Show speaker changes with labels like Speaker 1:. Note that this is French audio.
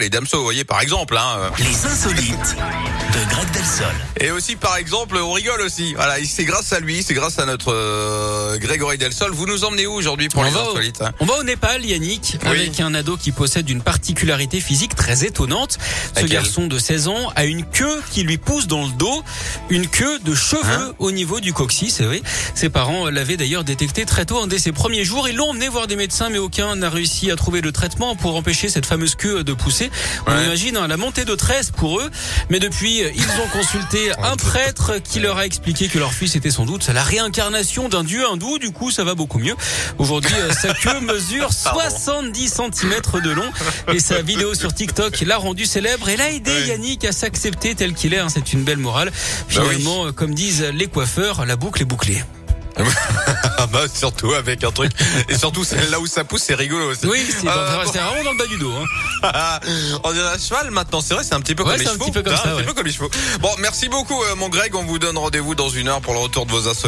Speaker 1: les Damso, vous voyez, par exemple. Hein.
Speaker 2: Les insolites de Greg Delsol.
Speaker 1: Et aussi, par exemple, on rigole aussi. Voilà, c'est grâce à lui, c'est grâce à notre euh, Grégory Delsol. Vous nous emmenez où aujourd'hui pour
Speaker 3: On
Speaker 1: les
Speaker 3: va, au,
Speaker 1: insolites hein
Speaker 3: on va au Népal, Yannick,
Speaker 1: Oui.
Speaker 3: avec un ado qui possède une particularité physique très étonnante. Ce
Speaker 1: Laquelle
Speaker 3: garçon de 16 ans a une queue qui lui pousse dans le dos, une queue de cheveux
Speaker 1: Hein
Speaker 3: au niveau du coccyx. Oui. Ses parents l'avaient d'ailleurs détecté très tôt, un dès ses premiers jours. Ils l'ont emmené voir des médecins, mais aucun n'a réussi à trouver le traitement pour empêcher cette fameuse queue de pousser. On
Speaker 1: Ouais.
Speaker 3: imagine hein, la montée de 13 pour eux. Mais depuis, ils ont consulté un prêtre qui leur a expliqué que leur fils était sans doute la réincarnation d'un dieu hindou. Du coup, ça va beaucoup mieux. Aujourd'hui, euh, sa queue mesure 70 cm de long et sa vidéo sur TikTok l'a rendu célèbre. Elle a aidé
Speaker 1: Ouais.
Speaker 3: Yannick à s'accepter tel qu'il est. hein. C'est une belle morale.
Speaker 1: Bah oui.
Speaker 3: Finalement, euh, comme disent les coiffeurs, la boucle est bouclée.
Speaker 1: Ah bah surtout avec un truc. Et surtout, là où ça pousse, c'est rigolo aussi.
Speaker 3: Oui, c'est
Speaker 1: Euh,
Speaker 3: c'est vraiment dans le bas du dos. hein.
Speaker 1: On dirait un cheval maintenant, c'est vrai, c'est un petit peu
Speaker 3: Ouais,
Speaker 1: comme les
Speaker 3: un
Speaker 1: chevaux.
Speaker 3: petit peu comme ça,
Speaker 1: un petit
Speaker 3: ouais.
Speaker 1: peu comme les chevaux. Bon, merci beaucoup, euh, mon Greg. On vous donne rendez-vous dans une heure pour le retour de vos insolites.